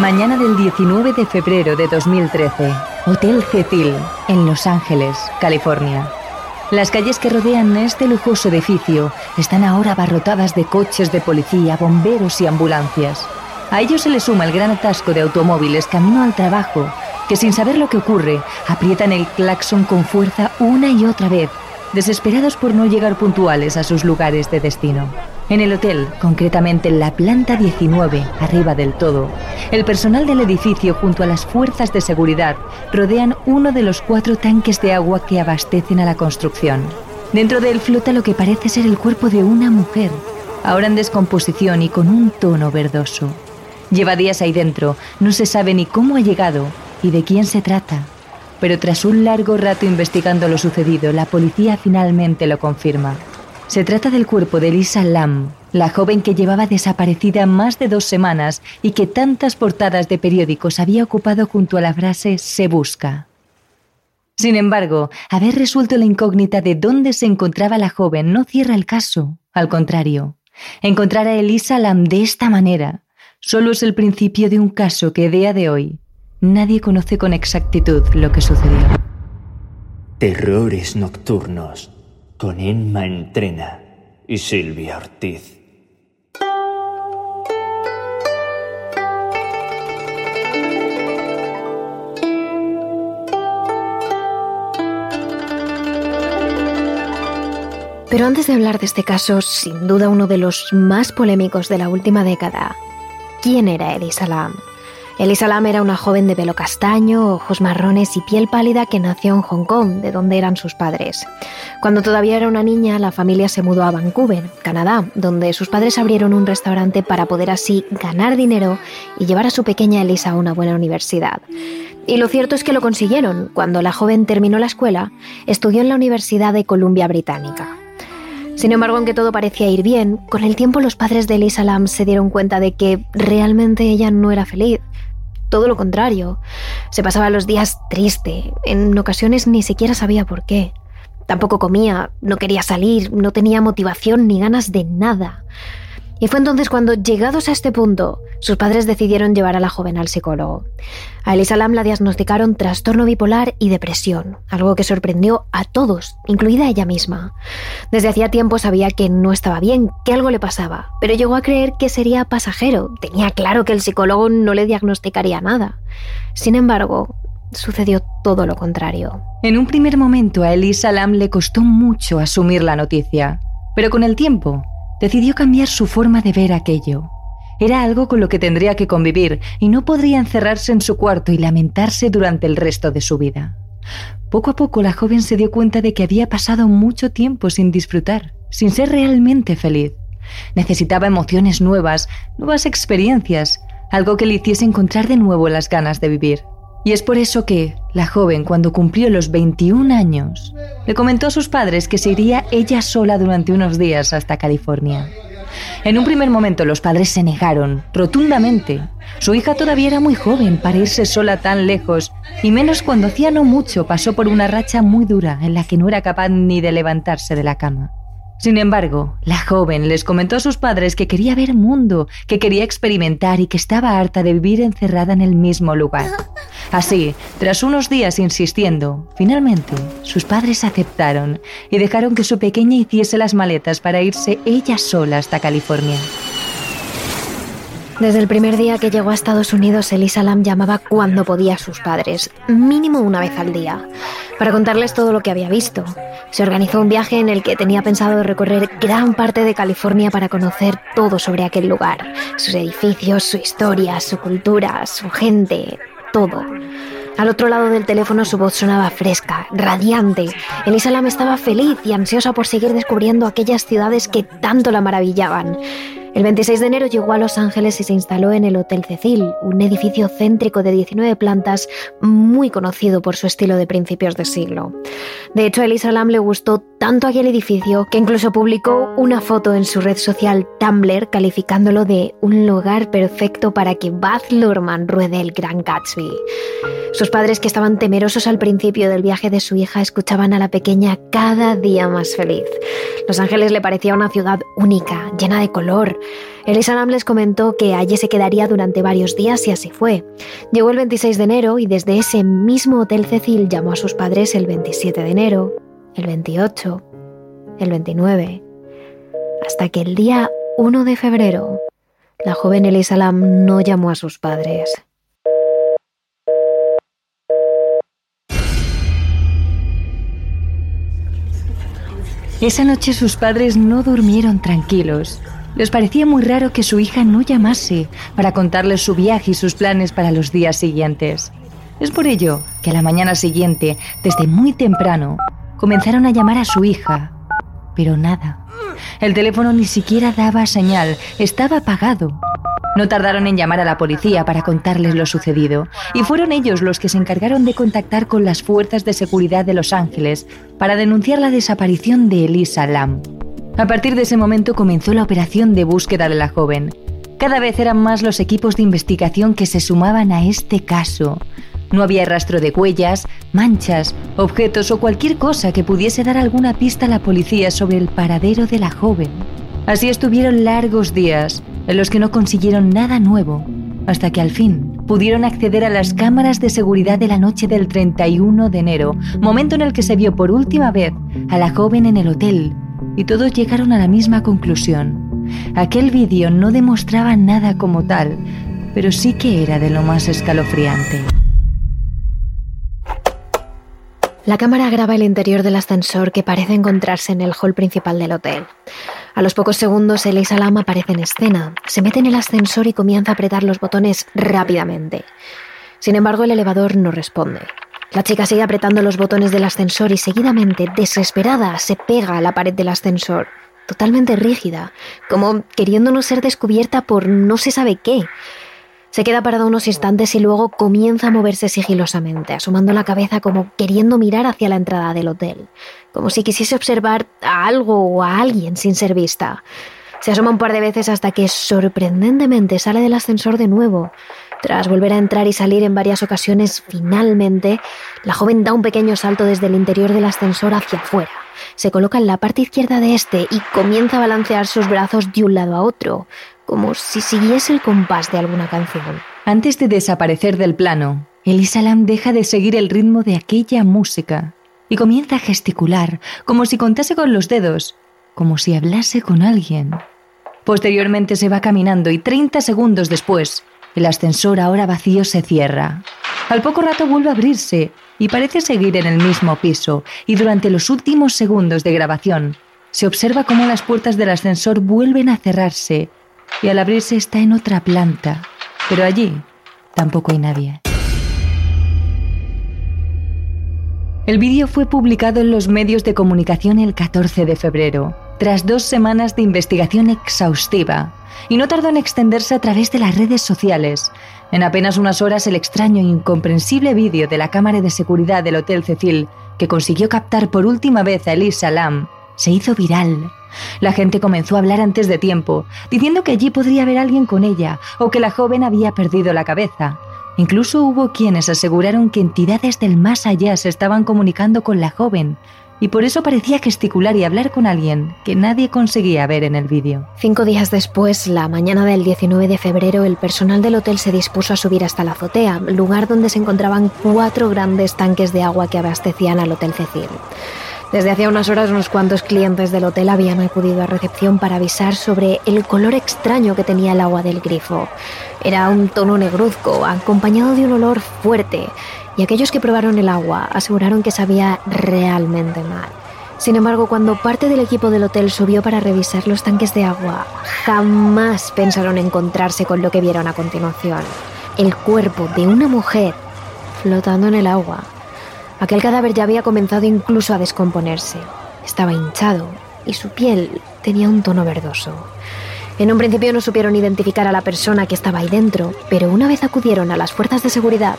Mañana del 19 de febrero de 2013. Hotel Cecil, en Los Ángeles, California. Las calles que rodean este lujoso edificio están ahora abarrotadas de coches de policía, bomberos y ambulancias. A ello se le suma el gran atasco de automóviles camino al trabajo, que sin saber lo que ocurre, aprietan el claxon con fuerza una y otra vez, desesperados por no llegar puntuales a sus lugares de destino. En el hotel, concretamente en la planta 19, arriba del todo, el personal del edificio junto a las fuerzas de seguridad rodean uno de los cuatro tanques de agua que abastecen a la construcción. Dentro de él flota lo que parece ser el cuerpo de una mujer, ahora en descomposición y con un tono verdoso. Lleva días ahí dentro, no se sabe ni cómo ha llegado y de quién se trata. Pero tras un largo rato investigando lo sucedido, la policía finalmente lo confirma. Se trata del cuerpo de Lisa Lam, la joven que llevaba desaparecida más de dos semanas y que tantas portadas de periódicos había ocupado junto a la frase se busca. Sin embargo, haber resuelto la incógnita de dónde se encontraba la joven no cierra el caso. Al contrario, encontrar a Elisa Lam de esta manera solo es el principio de un caso que día de hoy nadie conoce con exactitud lo que sucedió. Terrores nocturnos con Emma Entrena y Silvia Ortiz. Pero antes de hablar de este caso, sin duda uno de los más polémicos de la última década, ¿quién era Elisa Lam? Elisa Lam era una joven de pelo castaño, ojos marrones y piel pálida que nació en Hong Kong, de donde eran sus padres. Cuando todavía era una niña, la familia se mudó a Vancouver, Canadá, donde sus padres abrieron un restaurante para poder así ganar dinero y llevar a su pequeña Elisa a una buena universidad. Y lo cierto es que lo consiguieron. Cuando la joven terminó la escuela, estudió en la Universidad de Columbia Británica. Sin embargo, aunque todo parecía ir bien, con el tiempo los padres de Elisa Lam se dieron cuenta de que realmente ella no era feliz todo lo contrario. Se pasaba los días triste, en ocasiones ni siquiera sabía por qué. Tampoco comía, no quería salir, no tenía motivación ni ganas de nada. Y fue entonces cuando, llegados a este punto, sus padres decidieron llevar a la joven al psicólogo. A Elisa Lam la diagnosticaron trastorno bipolar y depresión, algo que sorprendió a todos, incluida ella misma. Desde hacía tiempo sabía que no estaba bien, que algo le pasaba, pero llegó a creer que sería pasajero. Tenía claro que el psicólogo no le diagnosticaría nada. Sin embargo, sucedió todo lo contrario. En un primer momento a Elisa Lam le costó mucho asumir la noticia, pero con el tiempo decidió cambiar su forma de ver aquello. Era algo con lo que tendría que convivir y no podría encerrarse en su cuarto y lamentarse durante el resto de su vida. Poco a poco la joven se dio cuenta de que había pasado mucho tiempo sin disfrutar, sin ser realmente feliz. Necesitaba emociones nuevas, nuevas experiencias, algo que le hiciese encontrar de nuevo las ganas de vivir. Y es por eso que, la joven, cuando cumplió los 21 años, le comentó a sus padres que se iría ella sola durante unos días hasta California. En un primer momento los padres se negaron, rotundamente. Su hija todavía era muy joven para irse sola tan lejos, y menos cuando hacía no mucho pasó por una racha muy dura en la que no era capaz ni de levantarse de la cama. Sin embargo, la joven les comentó a sus padres que quería ver mundo, que quería experimentar y que estaba harta de vivir encerrada en el mismo lugar. Así, tras unos días insistiendo, finalmente sus padres aceptaron y dejaron que su pequeña hiciese las maletas para irse ella sola hasta California. Desde el primer día que llegó a Estados Unidos, Elisa Lam llamaba cuando podía a sus padres, mínimo una vez al día, para contarles todo lo que había visto. Se organizó un viaje en el que tenía pensado recorrer gran parte de California para conocer todo sobre aquel lugar, sus edificios, su historia, su cultura, su gente, todo. Al otro lado del teléfono su voz sonaba fresca, radiante. Elisa Lam estaba feliz y ansiosa por seguir descubriendo aquellas ciudades que tanto la maravillaban. El 26 de enero llegó a Los Ángeles y se instaló en el Hotel Cecil, un edificio céntrico de 19 plantas muy conocido por su estilo de principios de siglo. De hecho, a Elisa Lam le gustó tanto aquel edificio que incluso publicó una foto en su red social Tumblr calificándolo de un lugar perfecto para que Baz Luhrmann ruede el Gran Gatsby. Sus padres, que estaban temerosos al principio del viaje de su hija, escuchaban a la pequeña cada día más feliz. Los Ángeles le parecía una ciudad única, llena de color, Elisa les comentó que allí se quedaría durante varios días y así fue. Llegó el 26 de enero y desde ese mismo hotel Cecil llamó a sus padres el 27 de enero, el 28, el 29, hasta que el día 1 de febrero la joven Elisa Lam no llamó a sus padres. Esa noche sus padres no durmieron tranquilos. Les parecía muy raro que su hija no llamase para contarles su viaje y sus planes para los días siguientes. Es por ello que a la mañana siguiente, desde muy temprano, comenzaron a llamar a su hija. Pero nada. El teléfono ni siquiera daba señal, estaba apagado. No tardaron en llamar a la policía para contarles lo sucedido, y fueron ellos los que se encargaron de contactar con las fuerzas de seguridad de Los Ángeles para denunciar la desaparición de Elisa Lam. A partir de ese momento comenzó la operación de búsqueda de la joven. Cada vez eran más los equipos de investigación que se sumaban a este caso. No había rastro de huellas, manchas, objetos o cualquier cosa que pudiese dar alguna pista a la policía sobre el paradero de la joven. Así estuvieron largos días, en los que no consiguieron nada nuevo, hasta que al fin pudieron acceder a las cámaras de seguridad de la noche del 31 de enero, momento en el que se vio por última vez a la joven en el hotel, y todos llegaron a la misma conclusión. Aquel vídeo no demostraba nada como tal, pero sí que era de lo más escalofriante. La cámara graba el interior del ascensor que parece encontrarse en el hall principal del hotel. A los pocos segundos, Elisa Lam aparece en escena, se mete en el ascensor y comienza a apretar los botones rápidamente. Sin embargo, el elevador no responde. La chica sigue apretando los botones del ascensor y seguidamente, desesperada, se pega a la pared del ascensor, totalmente rígida, como queriendo no ser descubierta por no se sabe qué. Se queda parada unos instantes y luego comienza a moverse sigilosamente, asomando la cabeza como queriendo mirar hacia la entrada del hotel, como si quisiese observar a algo o a alguien sin ser vista. Se asoma un par de veces hasta que sorprendentemente sale del ascensor de nuevo. Tras volver a entrar y salir en varias ocasiones, finalmente, la joven da un pequeño salto desde el interior del ascensor hacia afuera. Se coloca en la parte izquierda de este y comienza a balancear sus brazos de un lado a otro, como si siguiese el compás de alguna canción. Antes de desaparecer del plano, Elisa Lam deja de seguir el ritmo de aquella música y comienza a gesticular, como si contase con los dedos, como si hablase con alguien. Posteriormente se va caminando y 30 segundos después, el ascensor ahora vacío se cierra. Al poco rato vuelve a abrirse y parece seguir en el mismo piso y durante los últimos segundos de grabación se observa cómo las puertas del ascensor vuelven a cerrarse y al abrirse está en otra planta, pero allí tampoco hay nadie. El vídeo fue publicado en los medios de comunicación el 14 de febrero, tras dos semanas de investigación exhaustiva, y no tardó en extenderse a través de las redes sociales. En apenas unas horas el extraño e incomprensible vídeo de la cámara de seguridad del Hotel Cecil, que consiguió captar por última vez a Elisa Lam, se hizo viral la gente comenzó a hablar antes de tiempo, diciendo que allí podría haber alguien con ella o que la joven había perdido la cabeza. Incluso hubo quienes aseguraron que entidades del más allá se estaban comunicando con la joven, y por eso parecía gesticular y hablar con alguien que nadie conseguía ver en el vídeo. Cinco días después, la mañana del 19 de febrero, el personal del hotel se dispuso a subir hasta la azotea, lugar donde se encontraban cuatro grandes tanques de agua que abastecían al Hotel Cecil. Desde hacía unas horas unos cuantos clientes del hotel habían acudido a recepción para avisar sobre el color extraño que tenía el agua del grifo. Era un tono negruzco, acompañado de un olor fuerte, y aquellos que probaron el agua aseguraron que sabía realmente mal. Sin embargo, cuando parte del equipo del hotel subió para revisar los tanques de agua, jamás pensaron encontrarse con lo que vieron a continuación. El cuerpo de una mujer flotando en el agua Aquel cadáver ya había comenzado incluso a descomponerse. Estaba hinchado y su piel tenía un tono verdoso. En un principio no supieron identificar a la persona que estaba ahí dentro, pero una vez acudieron a las fuerzas de seguridad,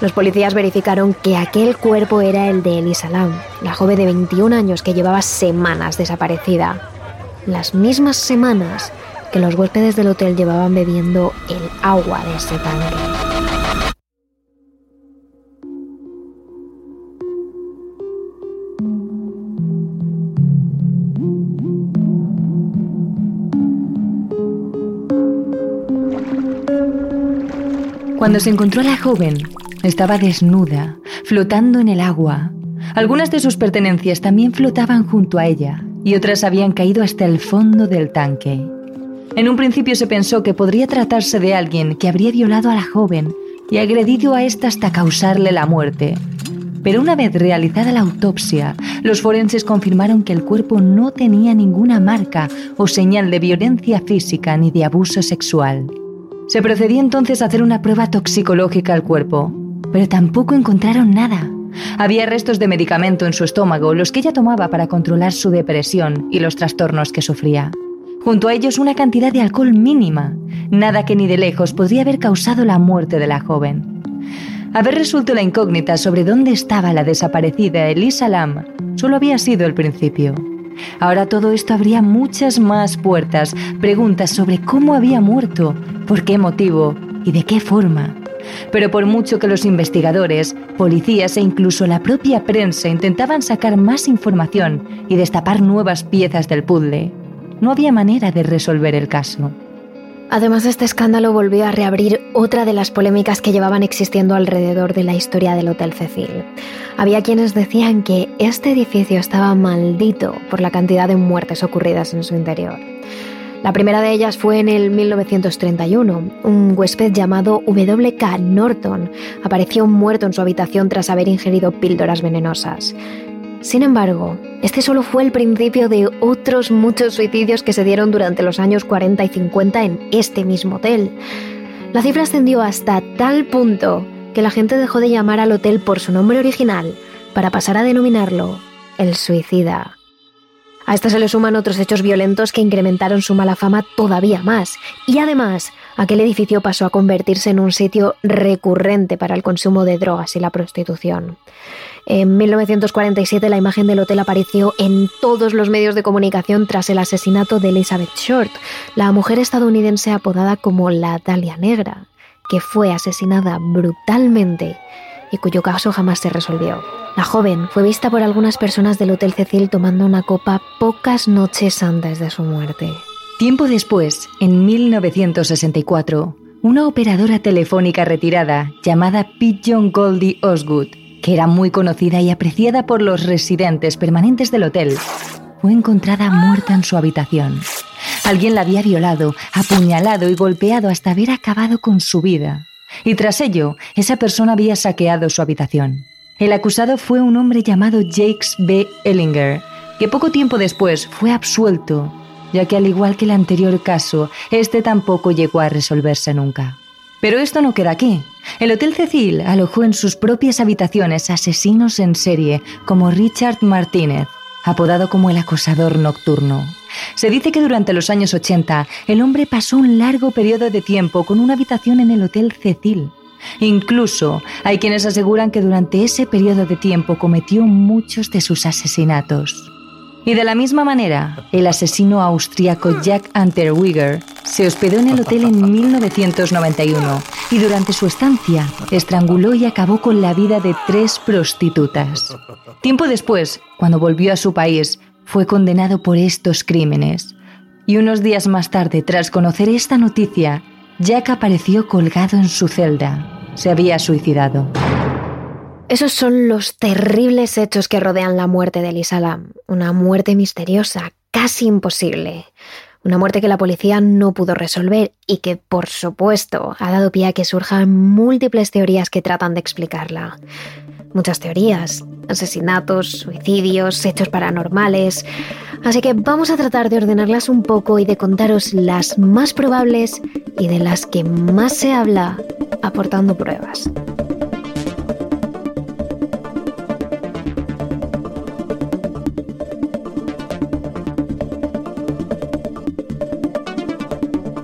los policías verificaron que aquel cuerpo era el de Elisa Lam, la joven de 21 años que llevaba semanas desaparecida. Las mismas semanas que los huéspedes del hotel llevaban bebiendo el agua de ese tanque. Cuando se encontró a la joven, estaba desnuda, flotando en el agua. Algunas de sus pertenencias también flotaban junto a ella y otras habían caído hasta el fondo del tanque. En un principio se pensó que podría tratarse de alguien que habría violado a la joven y agredido a ésta hasta causarle la muerte. Pero una vez realizada la autopsia, los forenses confirmaron que el cuerpo no tenía ninguna marca o señal de violencia física ni de abuso sexual. Se procedió entonces a hacer una prueba toxicológica al cuerpo, pero tampoco encontraron nada. Había restos de medicamento en su estómago, los que ella tomaba para controlar su depresión y los trastornos que sufría. Junto a ellos una cantidad de alcohol mínima, nada que ni de lejos podría haber causado la muerte de la joven. Haber resuelto la incógnita sobre dónde estaba la desaparecida Elisa Lam solo había sido el principio. Ahora todo esto abría muchas más puertas, preguntas sobre cómo había muerto, por qué motivo y de qué forma. Pero por mucho que los investigadores, policías e incluso la propia prensa intentaban sacar más información y destapar nuevas piezas del puzzle, no había manera de resolver el caso. Además, este escándalo volvió a reabrir otra de las polémicas que llevaban existiendo alrededor de la historia del Hotel Cecil. Había quienes decían que este edificio estaba maldito por la cantidad de muertes ocurridas en su interior. La primera de ellas fue en el 1931. Un huésped llamado W.K. Norton apareció muerto en su habitación tras haber ingerido píldoras venenosas. Sin embargo, este solo fue el principio de otros muchos suicidios que se dieron durante los años 40 y 50 en este mismo hotel. La cifra ascendió hasta tal punto que la gente dejó de llamar al hotel por su nombre original para pasar a denominarlo el suicida. A esto se le suman otros hechos violentos que incrementaron su mala fama todavía más. Y además, aquel edificio pasó a convertirse en un sitio recurrente para el consumo de drogas y la prostitución. En 1947 la imagen del hotel apareció en todos los medios de comunicación tras el asesinato de Elizabeth Short, la mujer estadounidense apodada como la Dalia Negra, que fue asesinada brutalmente y cuyo caso jamás se resolvió. La joven fue vista por algunas personas del Hotel Cecil tomando una copa pocas noches antes de su muerte. Tiempo después, en 1964, una operadora telefónica retirada llamada Pigeon Goldie Osgood que era muy conocida y apreciada por los residentes permanentes del hotel, fue encontrada muerta en su habitación. Alguien la había violado, apuñalado y golpeado hasta haber acabado con su vida. Y tras ello, esa persona había saqueado su habitación. El acusado fue un hombre llamado Jakes B. Ellinger, que poco tiempo después fue absuelto, ya que al igual que el anterior caso, este tampoco llegó a resolverse nunca. Pero esto no queda aquí. El Hotel Cecil alojó en sus propias habitaciones asesinos en serie como Richard Martínez, apodado como el acosador nocturno. Se dice que durante los años 80 el hombre pasó un largo periodo de tiempo con una habitación en el Hotel Cecil. Incluso hay quienes aseguran que durante ese periodo de tiempo cometió muchos de sus asesinatos. Y de la misma manera, el asesino austríaco Jack Unterweger se hospedó en el hotel en 1991 y durante su estancia estranguló y acabó con la vida de tres prostitutas. Tiempo después, cuando volvió a su país, fue condenado por estos crímenes. Y unos días más tarde, tras conocer esta noticia, Jack apareció colgado en su celda. Se había suicidado. Esos son los terribles hechos que rodean la muerte de Elisa Lam. Una muerte misteriosa, casi imposible. Una muerte que la policía no pudo resolver y que, por supuesto, ha dado pie a que surjan múltiples teorías que tratan de explicarla. Muchas teorías, asesinatos, suicidios, hechos paranormales. Así que vamos a tratar de ordenarlas un poco y de contaros las más probables y de las que más se habla aportando pruebas.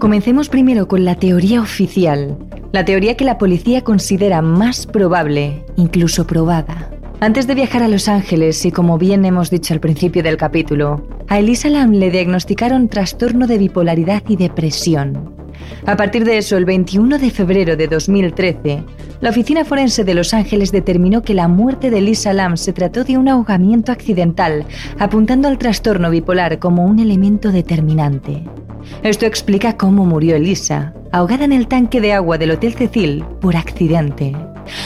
Comencemos primero con la teoría oficial, la teoría que la policía considera más probable, incluso probada. Antes de viajar a Los Ángeles, y como bien hemos dicho al principio del capítulo, a Elisa Lam le diagnosticaron trastorno de bipolaridad y depresión. A partir de eso, el 21 de febrero de 2013, la Oficina Forense de Los Ángeles determinó que la muerte de Lisa Lam se trató de un ahogamiento accidental, apuntando al trastorno bipolar como un elemento determinante. Esto explica cómo murió Elisa, ahogada en el tanque de agua del Hotel Cecil por accidente.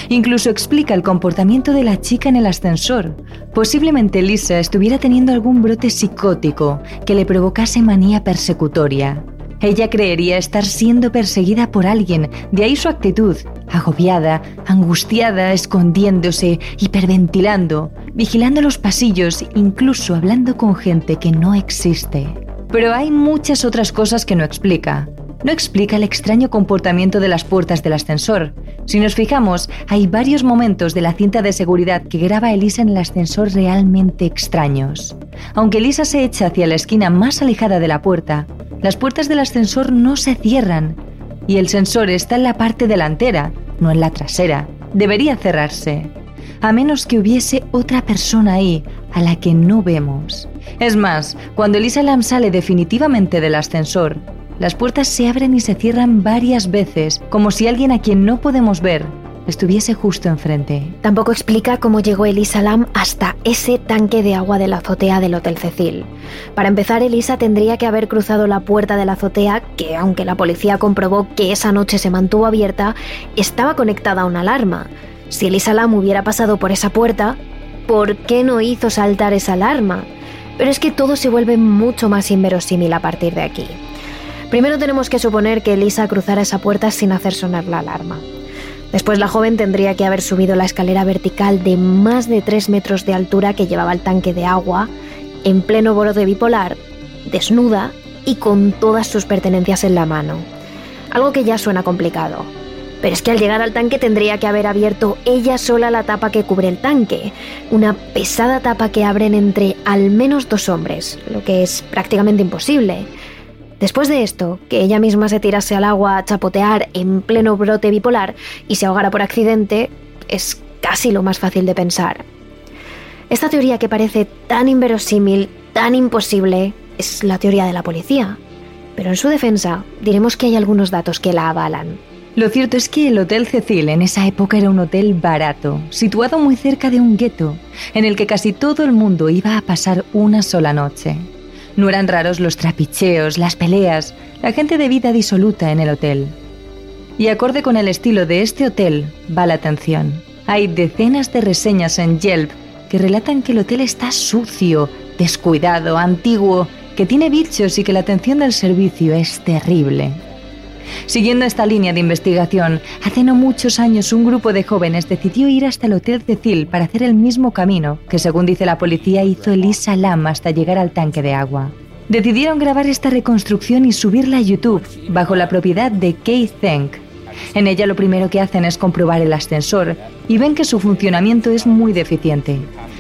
Incluso explica el comportamiento de la chica en el ascensor. Posiblemente Lisa estuviera teniendo algún brote psicótico que le provocase manía persecutoria. Ella creería estar siendo perseguida por alguien, de ahí su actitud, agobiada, angustiada, escondiéndose, hiperventilando, vigilando los pasillos, incluso hablando con gente que no existe. Pero hay muchas otras cosas que no explica. No explica el extraño comportamiento de las puertas del ascensor. Si nos fijamos, hay varios momentos de la cinta de seguridad que graba Elisa en el ascensor realmente extraños. Aunque Elisa se echa hacia la esquina más alejada de la puerta, las puertas del ascensor no se cierran y el sensor está en la parte delantera, no en la trasera. Debería cerrarse, a menos que hubiese otra persona ahí a la que no vemos. Es más, cuando Elisa Lam sale definitivamente del ascensor, las puertas se abren y se cierran varias veces, como si alguien a quien no podemos ver estuviese justo enfrente. Tampoco explica cómo llegó Elisa Lam hasta ese tanque de agua de la azotea del Hotel Cecil. Para empezar, Elisa tendría que haber cruzado la puerta de la azotea, que aunque la policía comprobó que esa noche se mantuvo abierta, estaba conectada a una alarma. Si Elisa Lam hubiera pasado por esa puerta, ¿por qué no hizo saltar esa alarma? Pero es que todo se vuelve mucho más inverosímil a partir de aquí. Primero tenemos que suponer que Elisa cruzara esa puerta sin hacer sonar la alarma. Después la joven tendría que haber subido la escalera vertical de más de 3 metros de altura que llevaba el tanque de agua, en pleno de bipolar, desnuda y con todas sus pertenencias en la mano. Algo que ya suena complicado. Pero es que al llegar al tanque tendría que haber abierto ella sola la tapa que cubre el tanque, una pesada tapa que abren entre al menos dos hombres, lo que es prácticamente imposible. Después de esto, que ella misma se tirase al agua a chapotear en pleno brote bipolar y se ahogara por accidente, es casi lo más fácil de pensar. Esta teoría que parece tan inverosímil, tan imposible, es la teoría de la policía. Pero en su defensa, diremos que hay algunos datos que la avalan. Lo cierto es que el Hotel Cecil en esa época era un hotel barato, situado muy cerca de un gueto, en el que casi todo el mundo iba a pasar una sola noche. No eran raros los trapicheos, las peleas, la gente de vida disoluta en el hotel. Y acorde con el estilo de este hotel, va la atención. Hay decenas de reseñas en Yelp que relatan que el hotel está sucio, descuidado, antiguo, que tiene bichos y que la atención del servicio es terrible. Siguiendo esta línea de investigación, hace no muchos años un grupo de jóvenes decidió ir hasta el Hotel Cecil para hacer el mismo camino que, según dice la policía, hizo Elisa Lam hasta llegar al tanque de agua. Decidieron grabar esta reconstrucción y subirla a YouTube, bajo la propiedad de Keith Zeng. En ella lo primero que hacen es comprobar el ascensor y ven que su funcionamiento es muy deficiente.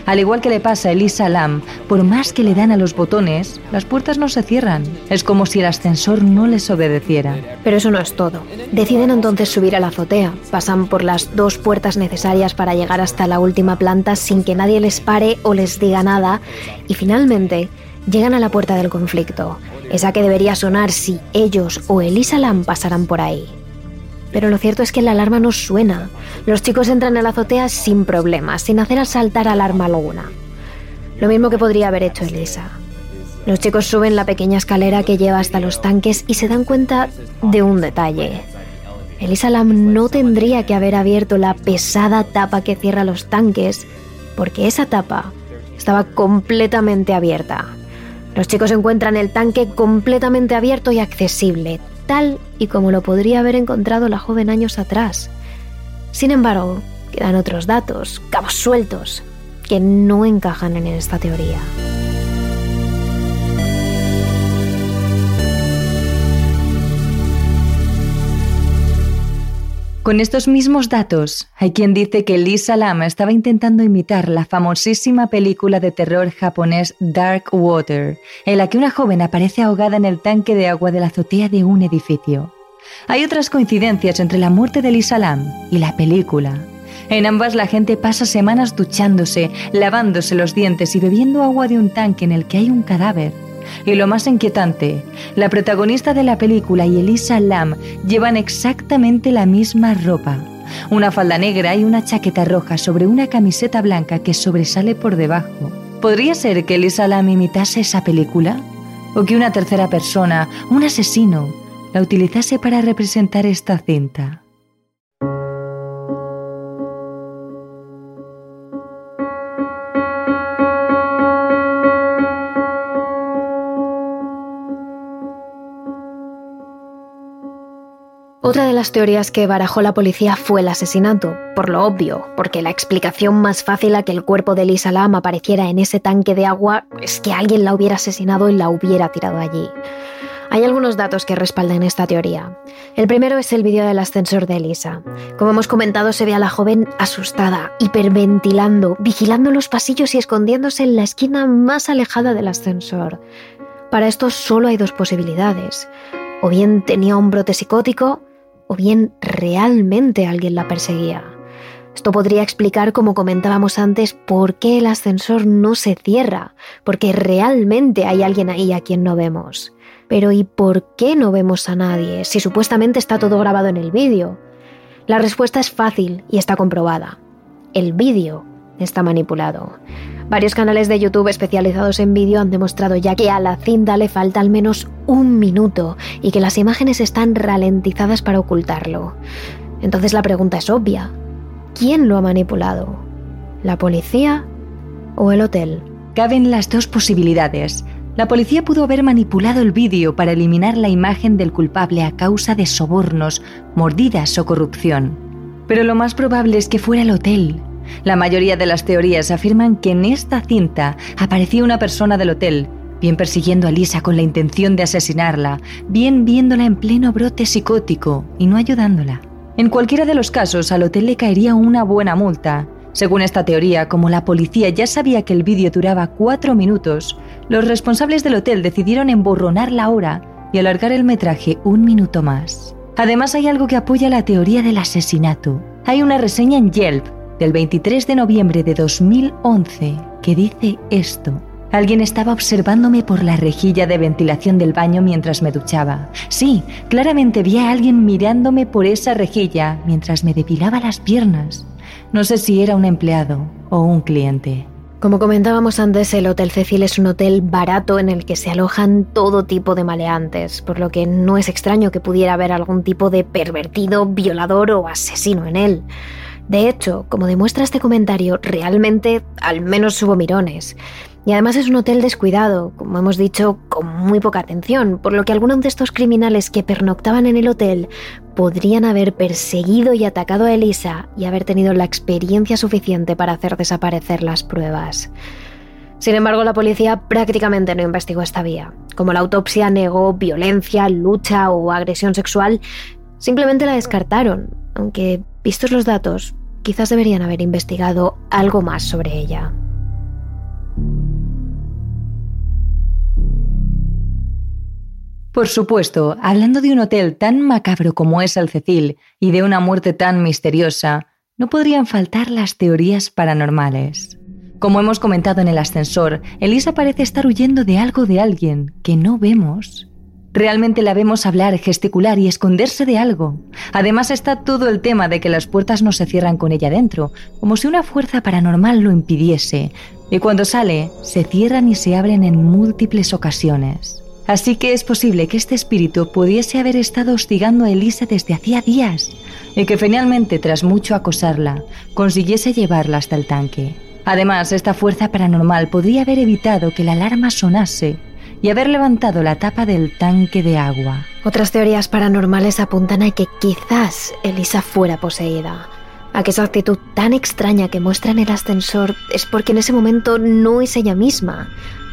Al igual que le pasa a Elisa Lam, por más que le dan a los botones, las puertas no se cierran. Es como si el ascensor no les obedeciera. Pero eso no es todo. Deciden entonces subir a la azotea. Pasan por las dos puertas necesarias para llegar hasta la última planta sin que nadie les pare o les diga nada. Y finalmente llegan a la puerta del conflicto, esa que debería sonar si ellos o Elisa Lam pasaran por ahí. Pero lo cierto es que la alarma no suena. Los chicos entran en la azotea sin problemas, sin hacer saltar alarma alguna. Lo mismo que podría haber hecho Elisa. Los chicos suben la pequeña escalera que lleva hasta los tanques y se dan cuenta de un detalle. Elisa Lam no tendría que haber abierto la pesada tapa que cierra los tanques, porque esa tapa estaba completamente abierta. Los chicos encuentran el tanque completamente abierto y accesible, tal y como lo podría haber encontrado la joven años atrás. Sin embargo, quedan otros datos, cabos sueltos, que no encajan en esta teoría. Con estos mismos datos, hay quien dice que Lisa Lam estaba intentando imitar la famosísima película de terror japonés Dark Water, en la que una joven aparece ahogada en el tanque de agua de la azotea de un edificio. Hay otras coincidencias entre la muerte de Lisa Lam y la película. En ambas la gente pasa semanas duchándose, lavándose los dientes y bebiendo agua de un tanque en el que hay un cadáver. Y lo más inquietante, la protagonista de la película y Elisa Lam llevan exactamente la misma ropa. Una falda negra y una chaqueta roja sobre una camiseta blanca que sobresale por debajo. ¿Podría ser que Elisa Lam imitase esa película? ¿O que una tercera persona, un asesino, la utilizase para representar esta cinta. Otra de las teorías que barajó la policía fue el asesinato, por lo obvio, porque la explicación más fácil a que el cuerpo de Lisa Lam apareciera en ese tanque de agua es que alguien la hubiera asesinado y la hubiera tirado allí. Hay algunos datos que respaldan esta teoría. El primero es el vídeo del ascensor de Elisa. Como hemos comentado, se ve a la joven asustada, hiperventilando, vigilando los pasillos y escondiéndose en la esquina más alejada del ascensor. Para esto solo hay dos posibilidades. O bien tenía un brote psicótico, o bien realmente alguien la perseguía. Esto podría explicar, como comentábamos antes, por qué el ascensor no se cierra, porque realmente hay alguien ahí a quien no vemos. Pero ¿y por qué no vemos a nadie si supuestamente está todo grabado en el vídeo? La respuesta es fácil y está comprobada. El vídeo está manipulado. Varios canales de YouTube especializados en vídeo han demostrado ya que a la cinta le falta al menos un minuto y que las imágenes están ralentizadas para ocultarlo. Entonces la pregunta es obvia. ¿Quién lo ha manipulado? ¿La policía o el hotel? Caben las dos posibilidades. La policía pudo haber manipulado el vídeo para eliminar la imagen del culpable a causa de sobornos, mordidas o corrupción. Pero lo más probable es que fuera el hotel, la mayoría de las teorías afirman que en esta cinta aparecía una persona del hotel, bien persiguiendo a Lisa con la intención de asesinarla, bien viéndola en pleno brote psicótico y no ayudándola. En cualquiera de los casos, al hotel le caería una buena multa. Según esta teoría, como la policía ya sabía que el vídeo duraba cuatro minutos, los responsables del hotel decidieron emborronar la hora y alargar el metraje un minuto más. Además, hay algo que apoya la teoría del asesinato. Hay una reseña en Yelp del 23 de noviembre de 2011 que dice esto. Alguien estaba observándome por la rejilla de ventilación del baño mientras me duchaba. Sí, claramente vi a alguien mirándome por esa rejilla mientras me depilaba las piernas. No sé si era un empleado o un cliente. Como comentábamos antes, el Hotel Cecil es un hotel barato en el que se alojan todo tipo de maleantes, por lo que no es extraño que pudiera haber algún tipo de pervertido, violador o asesino en él. De hecho, como demuestra este comentario, realmente al menos hubo mirones. Y además es un hotel descuidado, como hemos dicho, con muy poca atención, por lo que algunos de estos criminales que pernoctaban en el hotel podrían haber perseguido y atacado a Elisa y haber tenido la experiencia suficiente para hacer desaparecer las pruebas. Sin embargo, la policía prácticamente no investigó esta vía. Como la autopsia negó violencia, lucha o agresión sexual, simplemente la descartaron, aunque, vistos los datos, quizás deberían haber investigado algo más sobre ella. Por supuesto, hablando de un hotel tan macabro como es el Cecil y de una muerte tan misteriosa, no podrían faltar las teorías paranormales. Como hemos comentado en el ascensor, Elisa parece estar huyendo de algo de alguien que no vemos Realmente la vemos hablar, gesticular y esconderse de algo. Además está todo el tema de que las puertas no se cierran con ella dentro, como si una fuerza paranormal lo impidiese, y cuando sale, se cierran y se abren en múltiples ocasiones. Así que es posible que este espíritu pudiese haber estado hostigando a Elisa desde hacía días, y que finalmente, tras mucho acosarla, consiguiese llevarla hasta el tanque. Además, esta fuerza paranormal podría haber evitado que la alarma sonase y haber levantado la tapa del tanque de agua. Otras teorías paranormales apuntan a que quizás Elisa fuera poseída. A que esa actitud tan extraña que muestra en el ascensor es porque en ese momento no es ella misma.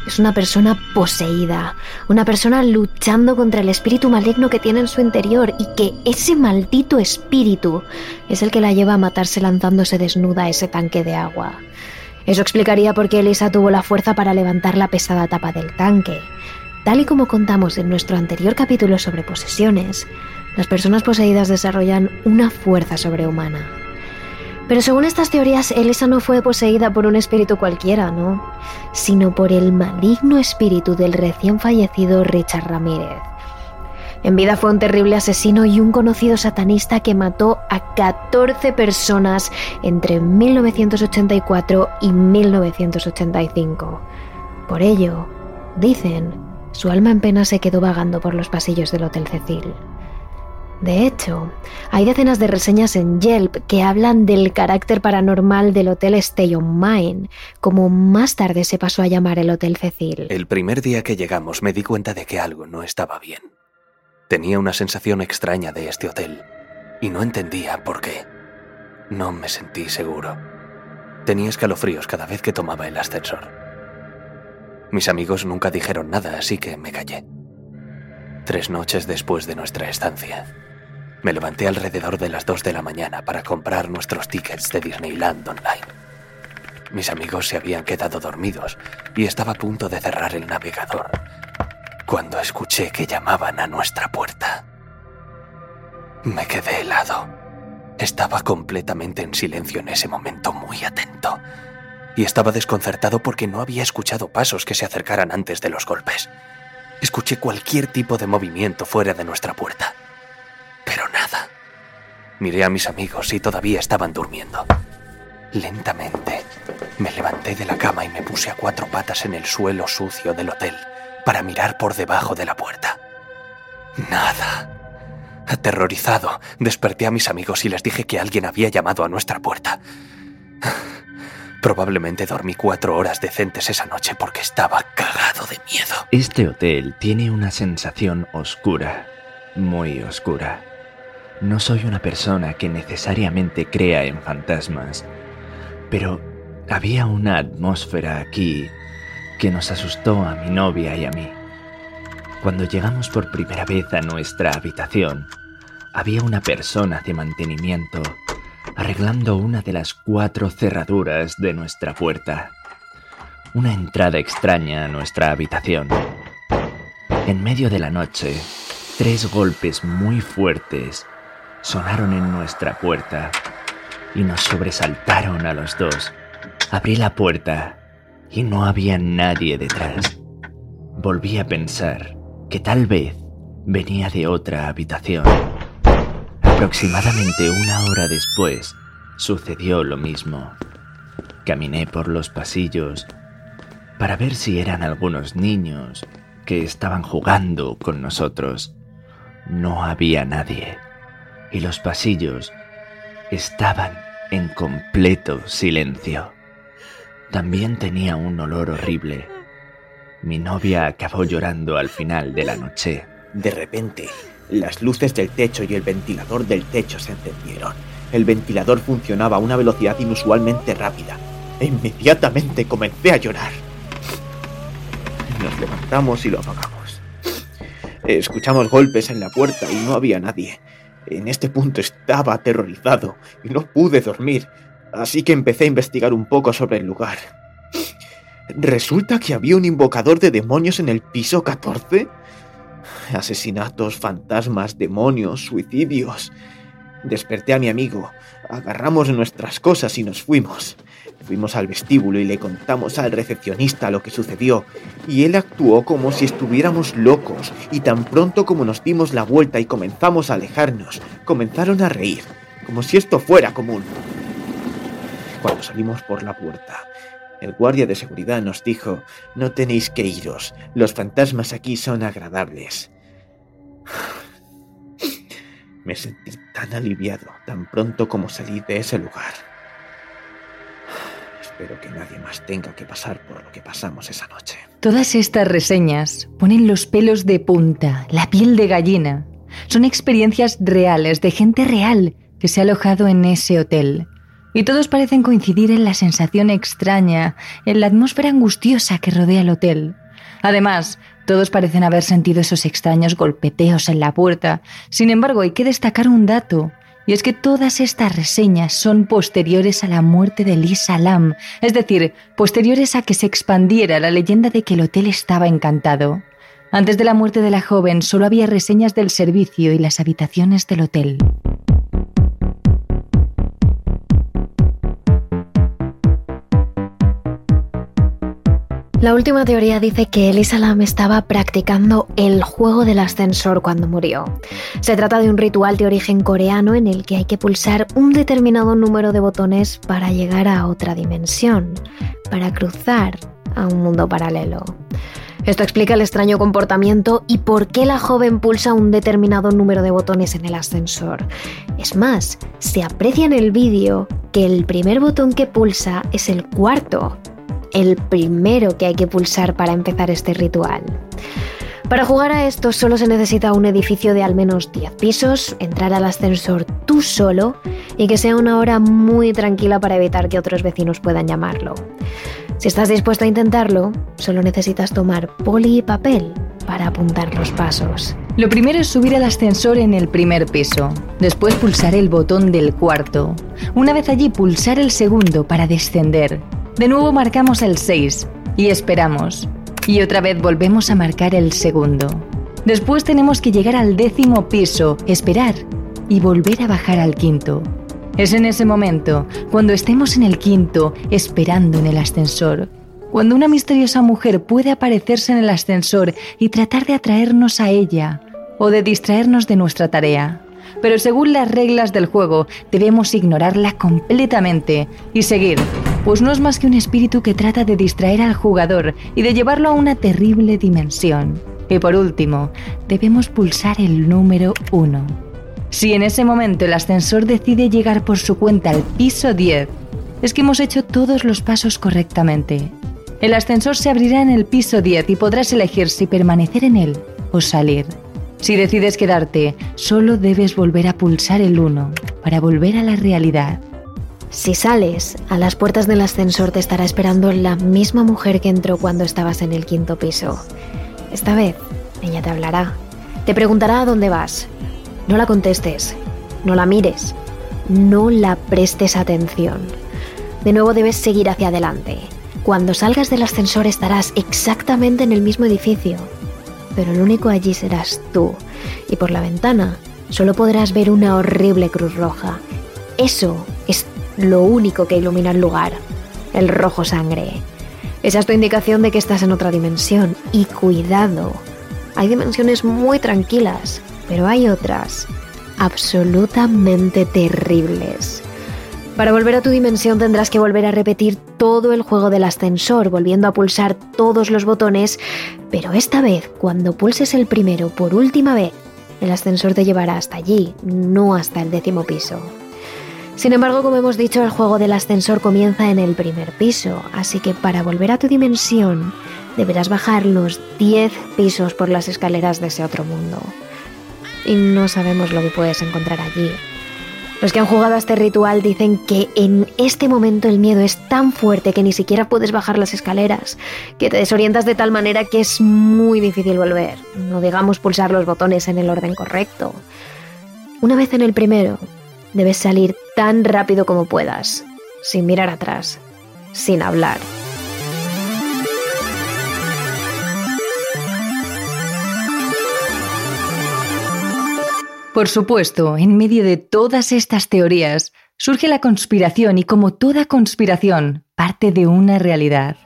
Es una persona poseída, una persona luchando contra el espíritu maligno que tiene en su interior y que ese maldito espíritu es el que la lleva a matarse lanzándose desnuda a ese tanque de agua. Eso explicaría por qué Elisa tuvo la fuerza para levantar la pesada tapa del tanque. Tal y como contamos en nuestro anterior capítulo sobre posesiones, las personas poseídas desarrollan una fuerza sobrehumana. Pero según estas teorías, Elisa no fue poseída por un espíritu cualquiera, ¿no? Sino por el maligno espíritu del recién fallecido Richard Ramírez. En vida fue un terrible asesino y un conocido satanista que mató a 14 personas entre 1984 y 1985. Por ello, dicen, su alma en pena se quedó vagando por los pasillos del Hotel Cecil. De hecho, hay decenas de reseñas en Yelp que hablan del carácter paranormal del Hotel Stay on Mine, como más tarde se pasó a llamar el Hotel Cecil. El primer día que llegamos me di cuenta de que algo no estaba bien. Tenía una sensación extraña de este hotel y no entendía por qué. No me sentí seguro. Tenía escalofríos cada vez que tomaba el ascensor. Mis amigos nunca dijeron nada, así que me callé. Tres noches después de nuestra estancia, me levanté alrededor de las 2 de la mañana para comprar nuestros tickets de Disneyland Online. Mis amigos se habían quedado dormidos y estaba a punto de cerrar el navegador cuando escuché que llamaban a nuestra puerta. Me quedé helado. Estaba completamente en silencio en ese momento, muy atento. Y estaba desconcertado porque no había escuchado pasos que se acercaran antes de los golpes. Escuché cualquier tipo de movimiento fuera de nuestra puerta. Pero nada. Miré a mis amigos y todavía estaban durmiendo. Lentamente me levanté de la cama y me puse a cuatro patas en el suelo sucio del hotel para mirar por debajo de la puerta. Nada. Aterrorizado, desperté a mis amigos y les dije que alguien había llamado a nuestra puerta. Probablemente dormí cuatro horas decentes esa noche porque estaba cagado de miedo. Este hotel tiene una sensación oscura, muy oscura. No soy una persona que necesariamente crea en fantasmas, pero había una atmósfera aquí que nos asustó a mi novia y a mí. Cuando llegamos por primera vez a nuestra habitación, había una persona de mantenimiento arreglando una de las cuatro cerraduras de nuestra puerta. Una entrada extraña a nuestra habitación. En medio de la noche, tres golpes muy fuertes sonaron en nuestra puerta y nos sobresaltaron a los dos. Abrí la puerta y no había nadie detrás. Volví a pensar que tal vez venía de otra habitación. Aproximadamente una hora después, sucedió lo mismo. Caminé por los pasillos para ver si eran algunos niños que estaban jugando con nosotros. No había nadie y los pasillos estaban en completo silencio. También tenía un olor horrible. Mi novia acabó llorando al final de la noche. De repente, las luces del techo y el ventilador del techo se encendieron. El ventilador funcionaba a una velocidad inusualmente rápida. E inmediatamente comencé a llorar. Nos levantamos y lo apagamos. Escuchamos golpes en la puerta y no había nadie. En este punto estaba aterrorizado y no pude dormir, así que empecé a investigar un poco sobre el lugar. Resulta que había un invocador de demonios en el piso 14. Asesinatos, fantasmas, demonios, suicidios. Desperté a mi amigo, agarramos nuestras cosas y nos fuimos. Fuimos al vestíbulo y le contamos al recepcionista lo que sucedió, y él actuó como si estuviéramos locos, y tan pronto como nos dimos la vuelta y comenzamos a alejarnos, comenzaron a reír, como si esto fuera común. Cuando salimos por la puerta, el guardia de seguridad nos dijo, no tenéis que iros, los fantasmas aquí son agradables. Me sentí tan aliviado tan pronto como salí de ese lugar. Espero que nadie más tenga que pasar por lo que pasamos esa noche. Todas estas reseñas ponen los pelos de punta, la piel de gallina. Son experiencias reales de gente real que se ha alojado en ese hotel. Y todos parecen coincidir en la sensación extraña, en la atmósfera angustiosa que rodea el hotel. Además, todos parecen haber sentido esos extraños golpeteos en la puerta. Sin embargo, hay que destacar un dato, y es que todas estas reseñas son posteriores a la muerte de Lisa Lam, es decir, posteriores a que se expandiera la leyenda de que el hotel estaba encantado. Antes de la muerte de la joven solo había reseñas del servicio y las habitaciones del hotel. La última teoría dice que Elisa Lam estaba practicando el juego del ascensor cuando murió. Se trata de un ritual de origen coreano en el que hay que pulsar un determinado número de botones para llegar a otra dimensión, para cruzar a un mundo paralelo. Esto explica el extraño comportamiento y por qué la joven pulsa un determinado número de botones en el ascensor. Es más, se aprecia en el vídeo que el primer botón que pulsa es el cuarto, el primero que hay que pulsar para empezar este ritual. Para jugar a esto solo se necesita un edificio de al menos 10 pisos, entrar al ascensor tú solo y que sea una hora muy tranquila para evitar que otros vecinos puedan llamarlo. Si estás dispuesto a intentarlo, solo necesitas tomar poli y papel para apuntar los pasos. Lo primero es subir al ascensor en el primer piso, después pulsar el botón del cuarto. Una vez allí pulsar el segundo para descender. De nuevo marcamos el 6 y esperamos. Y otra vez volvemos a marcar el segundo. Después tenemos que llegar al décimo piso, esperar y volver a bajar al quinto. Es en ese momento, cuando estemos en el quinto, esperando en el ascensor, cuando una misteriosa mujer puede aparecerse en el ascensor y tratar de atraernos a ella o de distraernos de nuestra tarea. Pero según las reglas del juego, debemos ignorarla completamente y seguir, pues no es más que un espíritu que trata de distraer al jugador y de llevarlo a una terrible dimensión. Y por último, debemos pulsar el número 1 si en ese momento el ascensor decide llegar por su cuenta al piso 10, es que hemos hecho todos los pasos correctamente. El ascensor se abrirá en el piso 10 y podrás elegir si permanecer en él o salir. Si decides quedarte, solo debes volver a pulsar el 1 para volver a la realidad. Si sales, a las puertas del ascensor te estará esperando la misma mujer que entró cuando estabas en el quinto piso. Esta vez, ella te hablará. Te preguntará a dónde vas no la contestes, no la mires, no la prestes atención. De nuevo debes seguir hacia adelante. Cuando salgas del ascensor estarás exactamente en el mismo edificio, pero el único allí serás tú, y por la ventana solo podrás ver una horrible cruz roja. Eso es lo único que ilumina el lugar, el rojo sangre. Esa es tu indicación de que estás en otra dimensión, y cuidado, hay dimensiones muy tranquilas, pero hay otras absolutamente terribles. Para volver a tu dimensión tendrás que volver a repetir todo el juego del ascensor, volviendo a pulsar todos los botones, pero esta vez, cuando pulses el primero por última vez, el ascensor te llevará hasta allí, no hasta el décimo piso. Sin embargo, como hemos dicho, el juego del ascensor comienza en el primer piso, así que para volver a tu dimensión deberás bajar los 10 pisos por las escaleras de ese otro mundo y no sabemos lo que puedes encontrar allí. Los que han jugado a este ritual dicen que en este momento el miedo es tan fuerte que ni siquiera puedes bajar las escaleras, que te desorientas de tal manera que es muy difícil volver, no digamos pulsar los botones en el orden correcto. Una vez en el primero, debes salir tan rápido como puedas, sin mirar atrás, sin hablar. Por supuesto, en medio de todas estas teorías, surge la conspiración y como toda conspiración, parte de una realidad.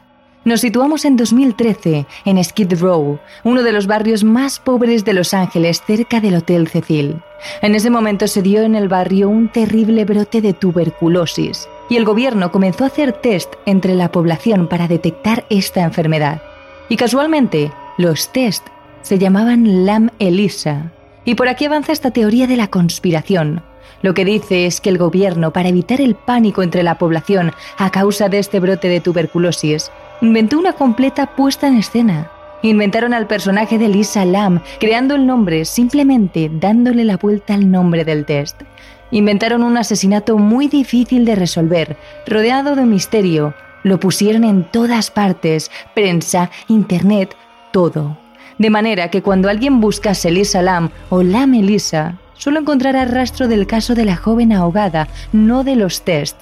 Nos situamos en 2013, en Skid Row, uno de los barrios más pobres de Los Ángeles, cerca del Hotel Cecil. En ese momento se dio en el barrio un terrible brote de tuberculosis y el gobierno comenzó a hacer test entre la población para detectar esta enfermedad. Y casualmente, los test se llamaban LAM ELISA, y por aquí avanza esta teoría de la conspiración. Lo que dice es que el gobierno, para evitar el pánico entre la población a causa de este brote de tuberculosis, inventó una completa puesta en escena. Inventaron al personaje de Lisa Lam, creando el nombre simplemente dándole la vuelta al nombre del test. Inventaron un asesinato muy difícil de resolver, rodeado de misterio. Lo pusieron en todas partes, prensa, internet, todo de manera que cuando alguien busca Elisa Lam o Lam Elisa, solo encontrará rastro del caso de la joven ahogada, no de los test.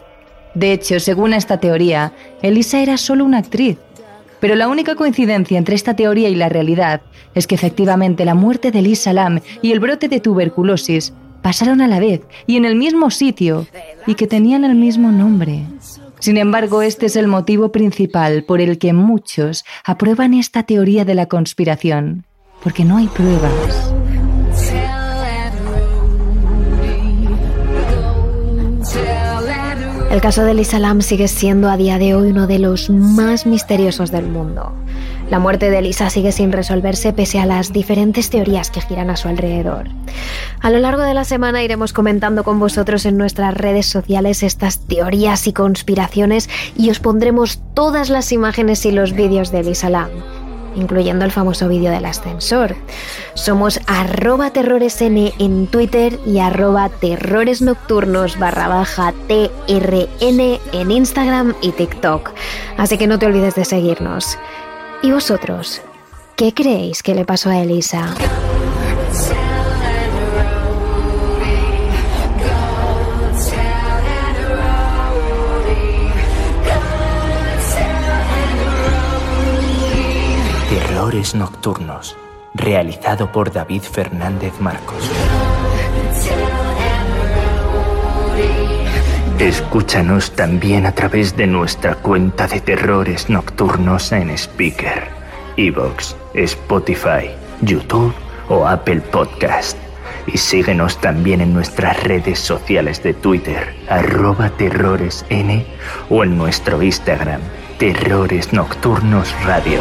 De hecho, según esta teoría, Elisa era solo una actriz. Pero la única coincidencia entre esta teoría y la realidad es que efectivamente la muerte de Elisa Lam y el brote de tuberculosis pasaron a la vez y en el mismo sitio y que tenían el mismo nombre. Sin embargo, este es el motivo principal por el que muchos aprueban esta teoría de la conspiración, porque no hay pruebas. El caso de Elisa Lam sigue siendo a día de hoy uno de los más misteriosos del mundo. La muerte de Elisa sigue sin resolverse pese a las diferentes teorías que giran a su alrededor. A lo largo de la semana iremos comentando con vosotros en nuestras redes sociales estas teorías y conspiraciones y os pondremos todas las imágenes y los vídeos de Elisa Lam incluyendo el famoso vídeo del ascensor. Somos arroba terroresn en Twitter y arroba terroresnocturnos barra TRN en Instagram y TikTok. Así que no te olvides de seguirnos. ¿Y vosotros? ¿Qué creéis que le pasó a Elisa? Terrores Nocturnos, realizado por David Fernández Marcos. Escúchanos también a través de nuestra cuenta de Terrores Nocturnos en Speaker, Evox, Spotify, YouTube o Apple Podcast. Y síguenos también en nuestras redes sociales de Twitter, arroba terroresn o en nuestro Instagram, Terrores Nocturnos Radio.